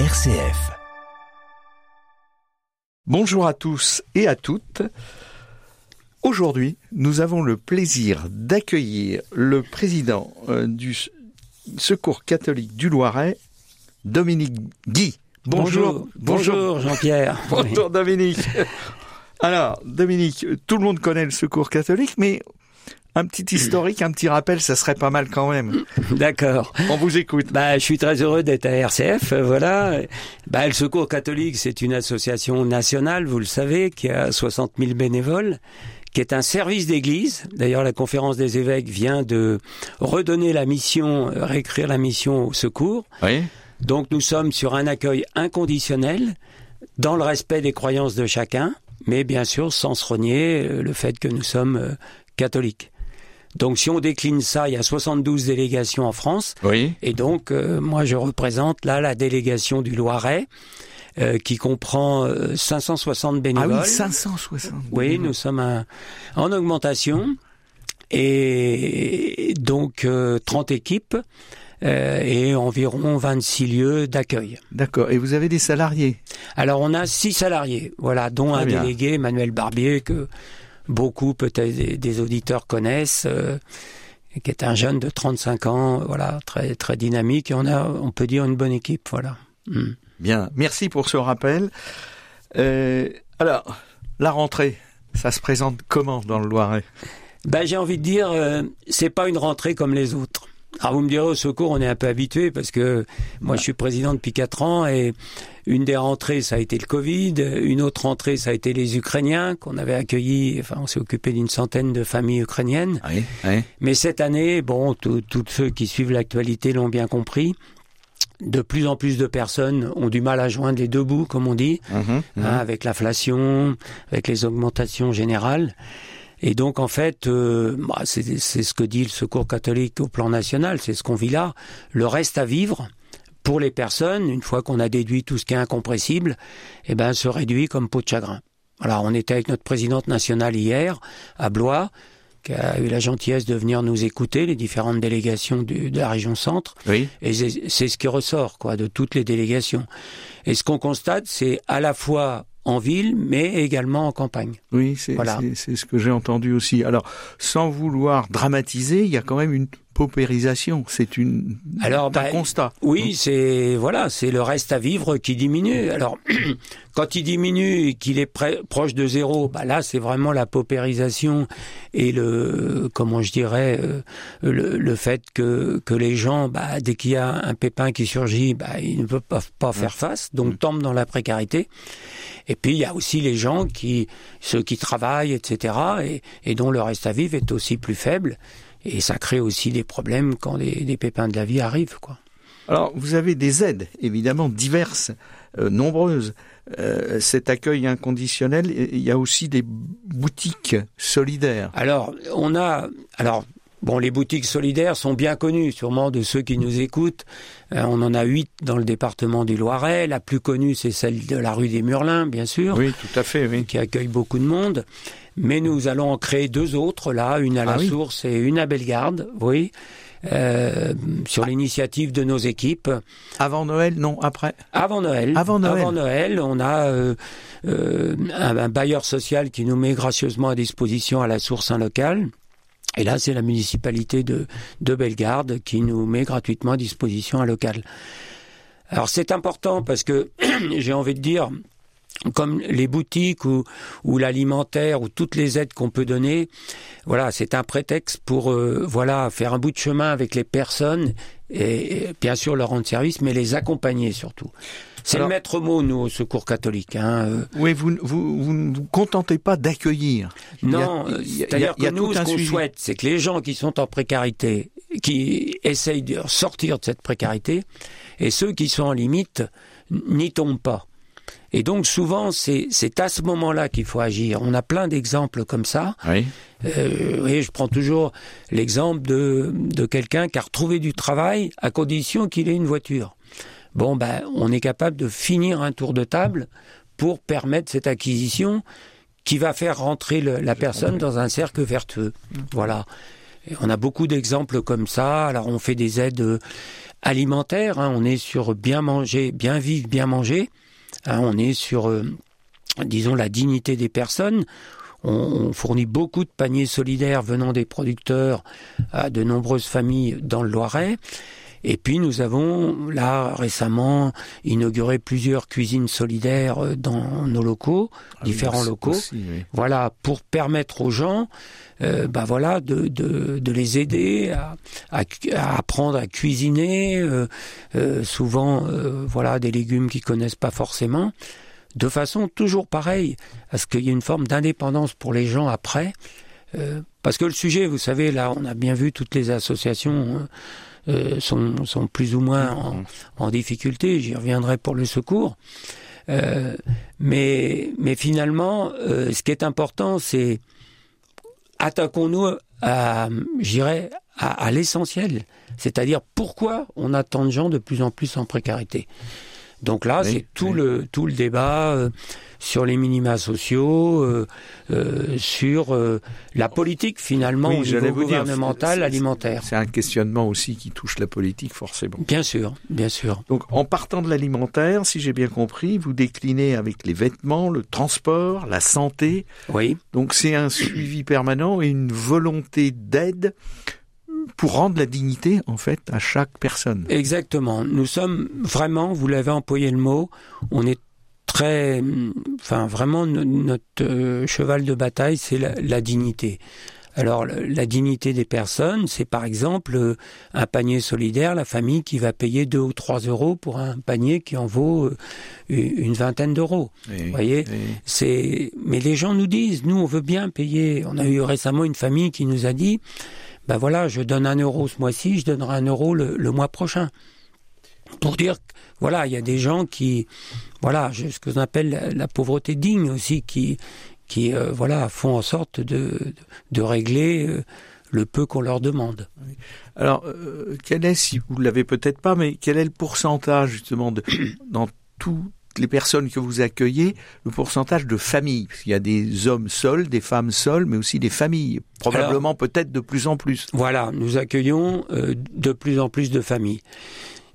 RCF. Bonjour à tous et à toutes. Aujourd'hui, nous avons le plaisir d'accueillir le président euh, du Secours catholique du Loiret, Dominique Guy. Bonjour, bonjour, Jean-Pierre. bonjour Dominique. Alors, Dominique, tout le monde connaît le Secours catholique, mais un petit historique, un petit rappel, ça serait pas mal quand même. D'accord. On vous écoute. Bah, je suis très heureux d'être à RCF. Euh, voilà. Bah, le Secours catholique, c'est une association nationale, vous le savez, qui a 60 000 bénévoles qui est un service d'église. D'ailleurs, la conférence des évêques vient de redonner la mission, euh, réécrire la mission au secours. Oui. Donc, nous sommes sur un accueil inconditionnel, dans le respect des croyances de chacun, mais bien sûr sans se renier euh, le fait que nous sommes catholiques. Donc si on décline ça, il y a 72 délégations en France. Oui. Et donc euh, moi je représente là la délégation du Loiret. Euh, qui comprend 560 bénévoles. Ah oui, 560. Oui, nous sommes un, en augmentation et donc 30 équipes euh, et environ 26 lieux d'accueil. D'accord. Et vous avez des salariés? Alors on a six salariés, voilà, dont Très un bien. délégué, Manuel Barbier, que beaucoup peut-être des, des auditeurs connaissent, euh, qui est un jeune de 35 ans, voilà, très très dynamique. Et on a, on peut dire, une bonne équipe, voilà. Mm. Bien. Merci pour ce rappel. Euh, alors, la rentrée, ça se présente comment dans le Loiret? Ben, j'ai envie de dire, euh, c'est pas une rentrée comme les autres. Alors vous me direz au secours, on est un peu habitué parce que moi je suis président depuis quatre ans et une des rentrées ça a été le Covid, une autre rentrée ça a été les Ukrainiens qu'on avait accueillis, enfin on s'est occupé d'une centaine de familles ukrainiennes. Oui. oui. Mais cette année, bon, tous ceux qui suivent l'actualité l'ont bien compris. De plus en plus de personnes ont du mal à joindre les deux bouts, comme on dit, Mhm, mhm. hein, avec l'inflation, avec les augmentations générales. Et donc, en fait, euh, bah, c'est c'est ce que dit le Secours catholique au plan national, c'est ce qu'on vit là. Le reste à vivre, pour les personnes, une fois qu'on a déduit tout ce qui est incompressible, eh ben, se réduit comme peau de chagrin. Voilà, on était avec notre présidente nationale hier, à Blois, qui a eu la gentillesse de venir nous écouter, les différentes délégations du- de la région centre. Oui. Et c'est c'est ce qui ressort, quoi, de toutes les délégations. Et ce qu'on constate, c'est à la fois en ville, mais également en campagne. Oui, c'est Voilà. ce que j'ai entendu aussi. Alors, sans vouloir dramatiser, il y a quand même une paupérisation. C'est une Alors, un bah, constat. Oui, c'est voilà, c'est le reste à vivre qui diminue. Alors, quand il diminue et qu'il est proche de zéro, bah là, c'est vraiment la paupérisation et le comment je dirais euh, le, le fait que que les gens, bah, dès qu'il y a un pépin qui surgit, bah, ils ne peuvent pas, pas faire face, donc tombent dans la précarité. Et puis il y a aussi les gens qui, ceux qui travaillent, etc., et, et dont le reste à vivre est aussi plus faible. Et ça crée aussi des problèmes quand des, des pépins de la vie arrivent, quoi. Alors, vous avez des aides, évidemment, diverses, euh, nombreuses. Euh, cet accueil inconditionnel, il y a aussi des boutiques solidaires. Alors, on a, alors, bon, les boutiques solidaires sont bien connues, sûrement de ceux qui nous écoutent. Euh, on en a huit dans le département du Loiret. La plus connue, c'est celle de la rue des Murlins, bien sûr. Oui, tout à fait, oui. qui accueille beaucoup de monde. Mais nous allons en créer deux autres, là, une à Ah la oui. source et une à Bellegarde, oui, euh, sur l'initiative de nos équipes. Avant Noël, non, après. Avant Noël. Avant Noël. Avant Noël, on a euh, euh, un, un bailleur social qui nous met gracieusement à disposition à la source un local. Et là, c'est la municipalité de, de Bellegarde qui nous met gratuitement à disposition un local. Alors c'est important parce que j'ai envie de dire, comme les boutiques ou, ou l'alimentaire ou toutes les aides qu'on peut donner, voilà, c'est un prétexte pour euh, voilà faire un bout de chemin avec les personnes et, et bien sûr leur rendre service, mais les accompagner surtout. C'est le maître mot nous au Secours catholique. Hein. euh, Oui, vous, vous, vous ne vous contentez pas d'accueillir. Non, c'est-à-dire que nous, ce qu'on souhaite, c'est que les gens qui sont en précarité, qui essayent de sortir de cette précarité, et ceux qui sont en limite, n'y tombent pas. Et donc souvent, c'est c'est à ce moment-là qu'il faut agir. On a plein d'exemples comme ça. Oui. Euh, oui, je prends toujours l'exemple de, de quelqu'un qui a retrouvé du travail à condition qu'il ait une voiture. Bon, ben, on est capable de finir un tour de table pour permettre cette acquisition qui va faire rentrer le- la personne dans un cercle vertueux. Voilà. Et on a beaucoup d'exemples comme ça. Alors, on fait des aides euh, alimentaire. Hein. on est sur bien manger, bien vivre, bien manger. Hein. on est sur, euh, disons, la dignité des personnes. On, fournit beaucoup de paniers solidaires venant des producteurs à de nombreuses familles dans le Loiret. Et puis nous avons là récemment inauguré plusieurs cuisines solidaires euh, dans nos locaux, ah différents locaux. Voilà pour permettre aux gens, euh, bah voilà, de, de, de les aider à, à, apprendre à cuisiner. Euh, euh souvent, euh, voilà, des légumes qu'ils connaissent pas forcément de façon toujours pareille, à ce qu'il y ait une forme d'indépendance pour les gens après. Euh, parce que le sujet, vous savez, là, on a bien vu toutes les associations euh, sont, sont, plus ou moins en, en difficulté. J'y reviendrai pour le secours. Euh, mais, mais finalement, euh, ce qui est important, c'est attaquons-nous à, j'irais, à, à l'essentiel. C'est-à-dire pourquoi on a tant de gens de plus en plus en précarité. Donc là, c'est tout le tout le débat euh, sur les minima sociaux, euh, euh, sur la politique finalement au niveau gouvernemental alimentaire. C'est un questionnement aussi qui touche la politique forcément. Bien sûr, bien sûr. Donc en partant de l'alimentaire, si j'ai bien compris, vous déclinez avec les vêtements, le transport, la santé. Oui. Donc c'est un suivi permanent et une volonté d'aide pour rendre la dignité en fait à chaque personne. Exactement. Nous sommes vraiment, vous l'avez employé le mot, on est très, enfin vraiment notre euh, cheval de bataille, c'est la, dignité. Alors la dignité des personnes, c'est par exemple euh, un panier solidaire, la famille qui va payer 2 ou 3 euros pour un panier qui en vaut euh, une vingtaine d'euros. Vous voyez, c'est. Mais les gens nous disent, nous on veut bien payer. On a eu récemment une famille qui nous a dit, ben voilà, je donne un euro ce mois-ci, je donnerai un euro le, mois prochain. Pour dire, voilà, il y a des gens qui, voilà, ce que l'on appelle la, pauvreté digne aussi, qui, qui, euh, voilà, font en sorte de, de, régler euh, le peu qu'on leur demande. Alors, euh, quel est, si vous l'avez peut-être pas, mais quel est le pourcentage justement de, dans tout les personnes que vous accueillez, le pourcentage de familles. Il y a des hommes seuls, des femmes seules, mais aussi des familles. Probablement peut-être de plus en plus. Voilà, nous accueillons euh, de plus en plus de familles.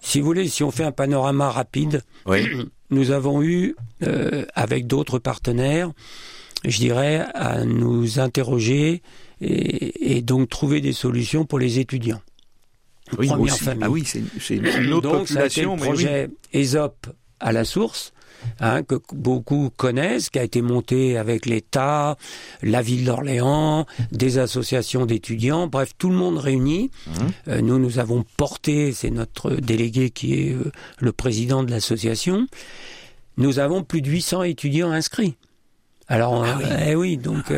Si vous voulez, si on fait un panorama rapide, nous avons eu, euh, avec d'autres partenaires, je dirais, à nous interroger et, donc trouver des solutions pour les étudiants. Oui, Première famille. Ah oui, c'est une autre donc, Ça a été le projet ESOP à la source, hein, que beaucoup connaissent, qui a été monté avec l'État, la ville d'Orléans, des associations d'étudiants, bref, tout le monde réuni. Mmh. Euh, nous, nous avons porté, c'est notre délégué qui est euh, le président de l'association, nous avons plus de 800 étudiants inscrits. Alors, ah oui. Eh oui, donc...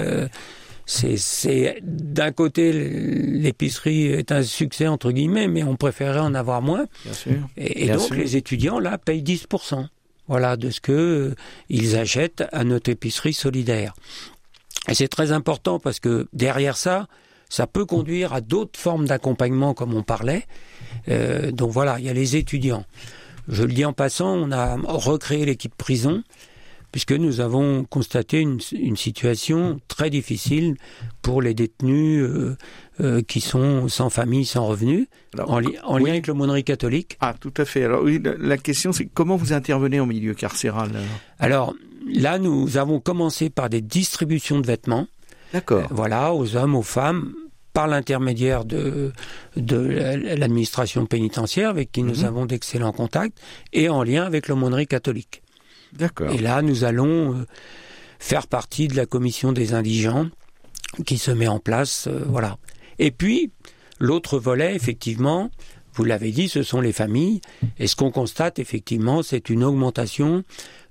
C'est d'un côté l'épicerie est un succès entre guillemets, mais on préférerait en avoir moins. Bien sûr. Et, donc les étudiants là payent 10%. Voilà de ce que euh, ils achètent à notre épicerie solidaire. Et c'est très important parce que derrière ça, ça peut conduire à d'autres formes d'accompagnement comme on parlait. Euh, donc voilà, il y a les étudiants. Je le dis en passant, on a recréé l'équipe prison puisque nous avons constaté une, une situation très difficile pour les détenus euh, euh, qui sont sans famille, sans revenus, en, lien avec l'aumônerie catholique. Ah, tout à fait. Alors oui, la, question c'est comment vous intervenez en milieu carcéral Alors, là, nous avons commencé par des distributions de vêtements. D'accord. Euh, voilà, aux hommes, aux femmes, par l'intermédiaire de, de l'administration pénitentiaire avec qui nous mhm. avons d'excellents contacts et en lien avec l'aumônerie catholique. D'accord. Et là, nous allons euh, faire partie de la commission des indigents qui se met en place, euh, voilà. Et puis, l'autre volet, effectivement, vous l'avez dit, ce sont les familles. Et ce qu'on constate, effectivement, c'est une augmentation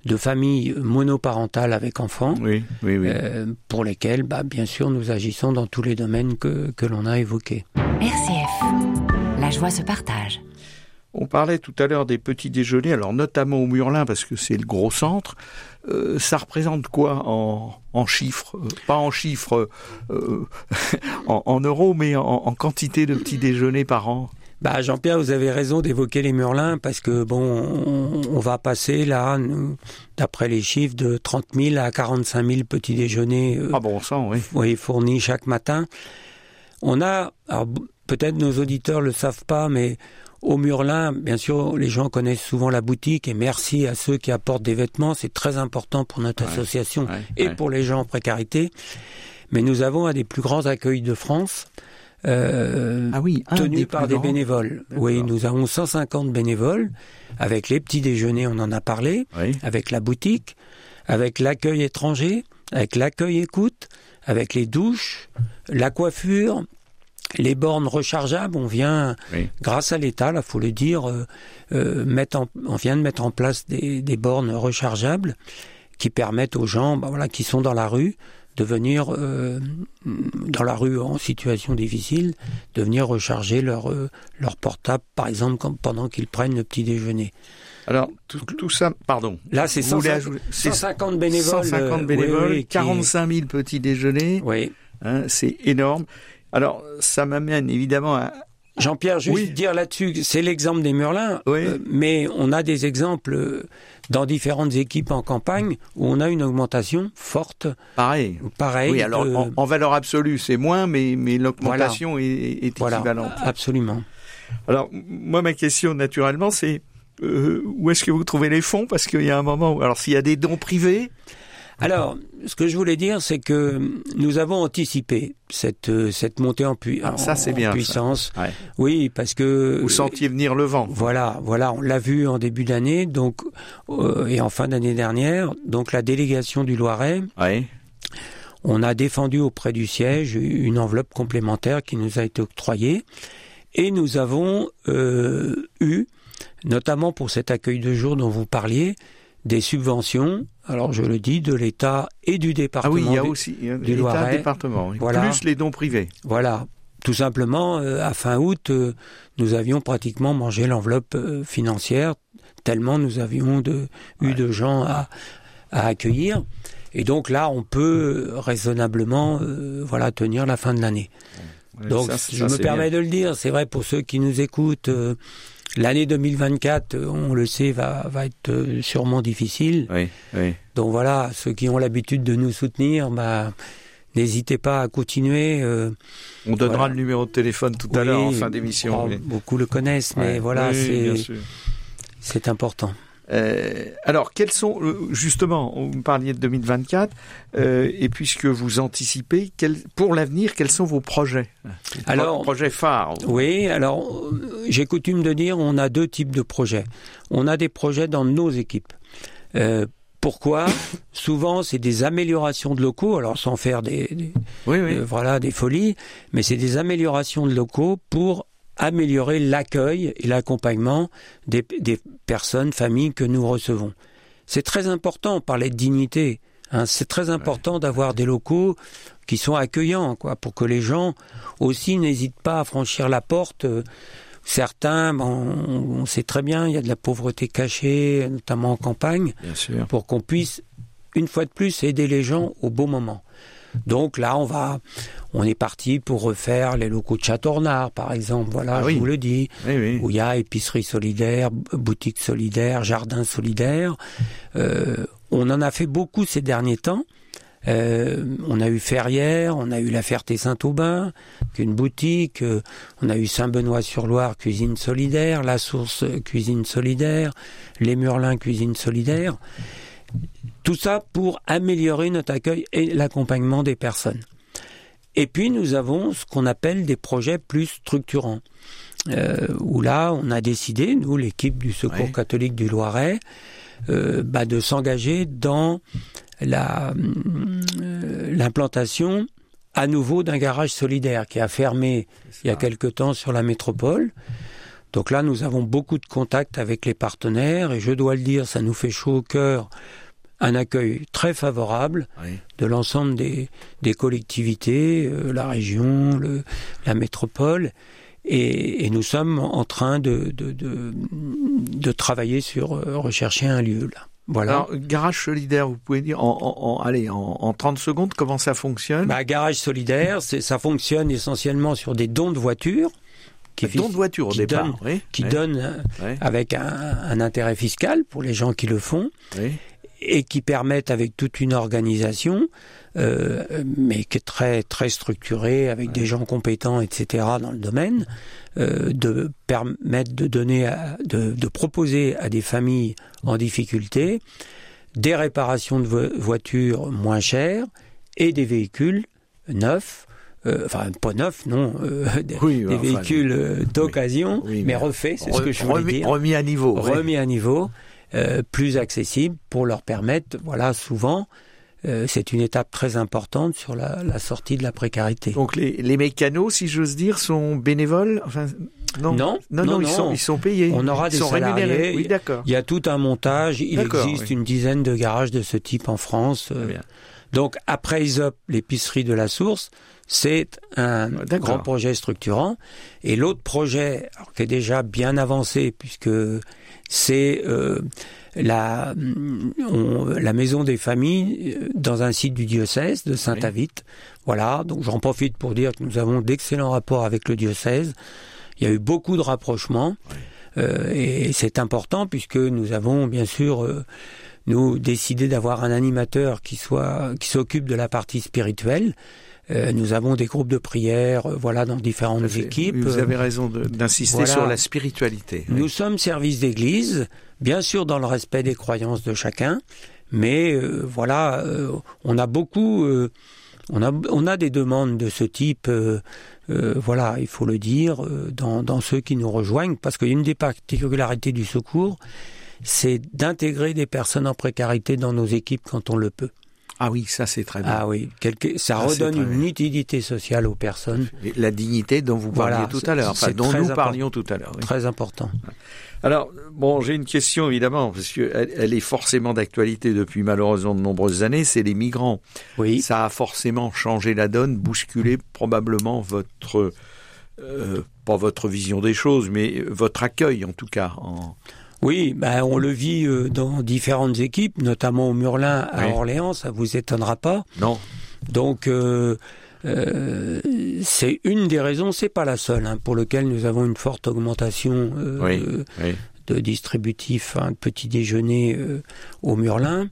de familles monoparentales avec enfants, oui, oui, oui. Euh, pour lesquelles, bah, bien sûr, nous agissons dans tous les domaines que, que l'on a évoqués. RCF, la joie se partage. On parlait tout à l'heure des petits déjeuners, alors notamment au Murlin parce que c'est le gros centre. Euh, ça représente quoi en, en chiffres euh, Pas en chiffres euh, en, euros, mais en, quantité de petits déjeuners par an? Bah Jean-Pierre, vous avez raison d'évoquer les Murlins parce que bon, on, va passer là, d'après les chiffres, de 30 000 à 45 000 petits déjeuners. ah bon sang, oui. Oui, fournis chaque matin. On a, peut-être nos auditeurs le savent pas, mais Au Murlin, bien sûr, les gens connaissent souvent la boutique et merci à ceux qui apportent des vêtements. C'est très important pour notre association et pour les gens en précarité. Mais nous avons un des plus grands accueils de France. Euh, ah oui, tenu par des bénévoles. Oui, nous avons 150 bénévoles avec les petits déjeuners, on en a parlé, avec la boutique, avec l'accueil étranger, avec l'accueil écoute, avec les douches, la coiffure, les bornes rechargeables, on vient, grâce à l'État, là, faut le dire, euh, euh, mettre on vient de mettre en place des, bornes rechargeables qui permettent aux gens, bah, voilà, qui sont dans la rue, de venir euh, dans la rue en situation difficile, de venir recharger leur, leur portable, par exemple, pendant qu'ils prennent le petit déjeuner. Alors, tout, ça, pardon. Là, c'est 150 bénévoles. 150 bénévoles, 45 000 petits déjeuners. Oui. Hein, c'est énorme. Alors, ça m'amène évidemment à... Jean-Pierre, juste dire là-dessus, c'est l'exemple des Murlins, euh, mais on a des exemples euh, dans différentes équipes en campagne où on a une augmentation forte. Pareil. Pareil. Oui, alors en, valeur absolue, c'est moins, mais, mais l'augmentation est, est voilà, équivalente. Absolument. Alors, moi, ma question, naturellement, c'est euh, où est-ce que vous trouvez les fonds? Parce qu'il y a un moment où, alors s'il y a des dons privés, alors, ce que je voulais dire, c'est que nous avons anticipé cette euh, cette montée en, ah, ça, c'est bien, puissance. Oui, parce que vous sentiez venir le vent. Voilà, voilà, on l'a vu en début d'année, donc euh, et en fin d'année dernière. Donc la délégation du Loiret. On a défendu auprès du siège une enveloppe complémentaire qui nous a été octroyée et nous avons euh, eu, notamment pour cet accueil de jour dont vous parliez, des subventions, alors je le dis, de l'État et du département. Ah oui, il y a aussi l'État département, voilà. plus les dons privés. Voilà, tout simplement, euh, à fin août, euh, nous avions pratiquement mangé l'enveloppe euh, financière, tellement nous avions de, eu de gens à, à, accueillir. Et donc là, on peut raisonnablement voilà, tenir la fin de l'année. donc je me permets de le dire, c'est vrai pour ceux qui nous écoutent L'année 2024, on le sait, va, va être euh, sûrement difficile. Oui, oui. Donc voilà, ceux qui ont l'habitude de nous soutenir, bah, n'hésitez pas à continuer. Euh, on donnera le numéro de téléphone tout à l'heure en fin d'émission. Beaucoup le connaissent, mais voilà, c'est important. Euh, alors, quels sont justement, vous parliez de 2024, euh, et puisque vous anticipez, pour l'avenir, quels sont vos projets? Alors, projets phares. Oui, alors j'ai coutume de dire, on a deux types de projets. On a des projets dans nos équipes. Euh, pourquoi? Souvent, c'est des améliorations de locaux, alors sans faire des, voilà des folies, mais c'est des améliorations de locaux pour améliorer l'accueil et l'accompagnement des, personnes, familles que nous recevons. C'est très important, on parlait de dignité. Hein, c'est très important d'avoir des locaux qui sont accueillants, quoi, pour que les gens aussi n'hésitent pas à franchir la porte. Certains, on, sait très bien, il y a de la pauvreté cachée, notamment en campagne, pour qu'on puisse, une fois de plus, aider les gens au bon moment. Donc là, on va, on est parti pour refaire les locaux de Châteaurnard, par exemple. Voilà, ah je vous le dis, où il y a épicerie solidaire, boutique solidaire, jardin solidaire. Euh, on en a fait beaucoup ces derniers temps. Euh, on a eu Ferrières, on a eu la Ferté-Saint-Aubin, une boutique, euh, on a eu Saint-Benoît-sur-Loire, cuisine solidaire, La Source, cuisine solidaire, Les Murlins, cuisine solidaire. Tout ça pour améliorer notre accueil et l'accompagnement des personnes. Et puis nous avons ce qu'on appelle des projets plus structurants, euh, où là on a décidé, nous l'équipe du Secours catholique du Loiret, euh, bah, de s'engager dans euh, l'implantation à nouveau d'un garage solidaire qui a fermé il y a quelque temps sur la métropole. Donc là, nous avons beaucoup de contacts avec les partenaires et je dois le dire, ça nous fait chaud au cœur un accueil très favorable de l'ensemble des, des, collectivités, euh, la région, le, la métropole. Et, et, nous sommes en train de, de, de, de travailler sur euh, rechercher un lieu là. Voilà. Alors, garage solidaire, vous pouvez dire en, en, allez, en, en 30 secondes comment ça fonctionne? Bah, Garage solidaire, ça fonctionne essentiellement sur des dons de voitures. Qui dons de voitures au départ, qui donnent euh, avec un, un, intérêt fiscal pour les gens qui le font. et qui permettent avec toute une organisation, euh, mais qui est très très structurée, avec des gens compétents, etc. dans le domaine, euh, de permettre de donner, à, de, de, proposer à des familles en difficulté des réparations de voitures moins chères et des véhicules neufs enfin pas neuf, non, euh, des, véhicules euh, d'occasion, mais, refaits, c'est ce que je voulais dire. Remis à niveau. Remis à niveau, plus accessible pour leur permettre, voilà, souvent, c'est une étape très importante sur la, la, sortie de la précarité. Donc les, les mécanos, si j'ose dire, sont bénévoles enfin, non? Non, non, non, ils, Sont, ils sont payés. On aura des sont salariés. Rémunérés. Oui, d'accord. Il y a tout un montage. Il existe une dizaine de garages de ce type en France. Donc après ISOP, l'épicerie de la source, c'est un grand projet structurant. Et l'autre projet, qui est déjà bien avancé, puisque c'est euh, la, la maison des familles euh, dans un site du diocèse de Saint-Avite. Voilà, donc j'en profite pour dire que nous avons d'excellents rapports avec le diocèse. Il y a eu beaucoup de rapprochements. Euh, et c'est important puisque nous avons bien sûr euh, nous décidé d'avoir un animateur qui soit qui s'occupe de la partie spirituelle nous avons des groupes de prière, euh, voilà, dans différentes équipes. Vous avez raison d'insister sur la spiritualité. Nous sommes service d'église, bien sûr dans le respect des croyances de chacun, mais euh, voilà, on a beaucoup, on a, on a des demandes de ce type. voilà, il faut le dire, dans, dans ceux qui nous rejoignent, parce qu'une des particularités du secours, c'est d'intégrer des personnes en précarité dans nos équipes quand on le peut. Ah oui, ça c'est très bien. Ah oui, ça, redonne une utilité sociale aux personnes. La dignité dont vous parliez tout à l'heure, enfin, dont nous parlions tout à l'heure. Très important. Alors, bon, j'ai une question évidemment, parce qu'elle elle est forcément d'actualité depuis malheureusement de nombreuses années, c'est les migrants. Oui. Ça a forcément changé la donne, bousculé probablement votre, euh, pas votre vision des choses, mais votre accueil en tout cas. En... Oui, ben on le vit euh, dans différentes équipes, notamment au Murlin à Orléans, ça vous étonnera pas. Non. Donc euh, euh, c'est une des raisons, c'est pas la seule, hein, pour lequel nous avons une forte augmentation euh, de distributifs, hein, de petits déjeuners euh, au Murlin.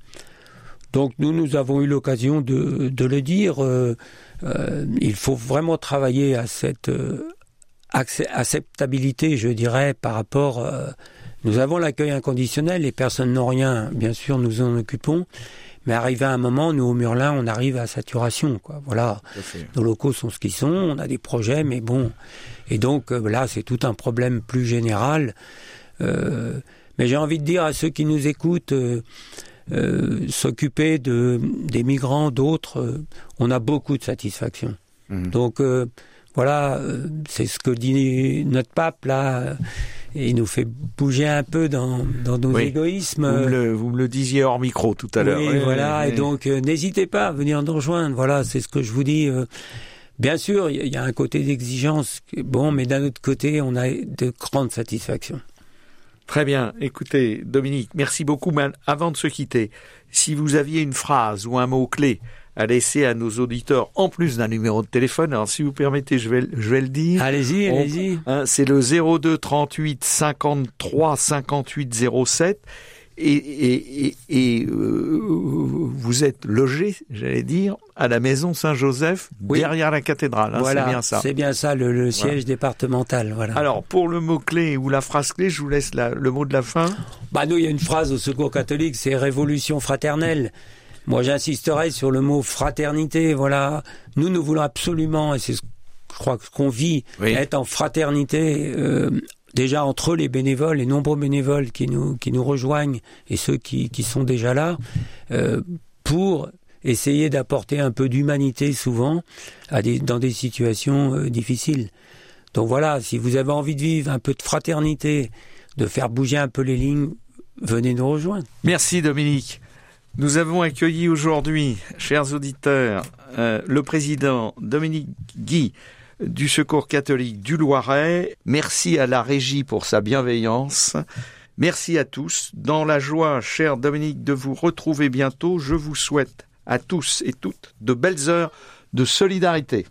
Donc nous, nous avons eu l'occasion de, de, le dire. il faut vraiment travailler à cette acceptabilité, je dirais, par rapport nous avons l'accueil inconditionnel, les personnes n'ont rien, bien sûr, nous en occupons. Mais arrivé à un moment, nous au Murlin, on arrive à saturation. Quoi. Voilà, nos locaux sont ce qu'ils sont, on a des projets, mais bon. Et donc euh, là, c'est tout un problème plus général. Euh, mais j'ai envie de dire à ceux qui nous écoutent, euh, euh s'occuper de des migrants, d'autres, on a beaucoup de satisfaction. Mmh. Donc voilà, c'est ce que dit notre pape là et il nous fait bouger un peu dans, dans nos égoïsmes. Vous me, le, vous me, le, disiez hors micro tout à l'heure. Oui, voilà, et donc euh, n'hésitez pas à venir nous rejoindre. Voilà, c'est ce que je vous dis. Euh. bien sûr, il y, a un côté d'exigence, bon, mais d'un autre côté, on a de grandes satisfactions. Très bien. Écoutez, Dominique, merci beaucoup. Mais avant de se quitter, si vous aviez une phrase ou un mot clé à laisser à nos auditeurs, en plus d'un numéro de téléphone. Alors, si vous permettez, je vais, je vais le dire. Allez-y, allez-y. Hein, c'est le 02 38 53 58 07. Et, et, et, euh, vous êtes logé, j'allais dire, à la maison Saint-Joseph, derrière la cathédrale. Hein, voilà, c'est bien ça. C'est bien ça, le, siège départemental. Voilà. Alors, pour le mot-clé ou la phrase clé, je vous laisse le mot de la fin. Bah, nous, il y a une phrase au Secours catholique, c'est révolution fraternelle. Moi, j'insisterai sur le mot fraternité. Voilà, nous, nous voulons absolument, et c'est ce je crois qu'on vit, être en fraternité. Euh, déjà entre les bénévoles, les nombreux bénévoles qui nous qui nous rejoignent et ceux qui, qui sont déjà là, euh, pour essayer d'apporter un peu d'humanité souvent à des, dans des situations euh, difficiles. Donc voilà, si vous avez envie de vivre un peu de fraternité, de faire bouger un peu les lignes, venez nous rejoindre. Merci Dominique. Nous avons accueilli aujourd'hui, chers auditeurs, euh, le président Dominique Guy du Secours catholique du Loiret. Merci à la régie pour sa bienveillance. Merci à tous. Dans la joie, cher Dominique, de vous retrouver bientôt, je vous souhaite à tous et toutes de belles heures de solidarité.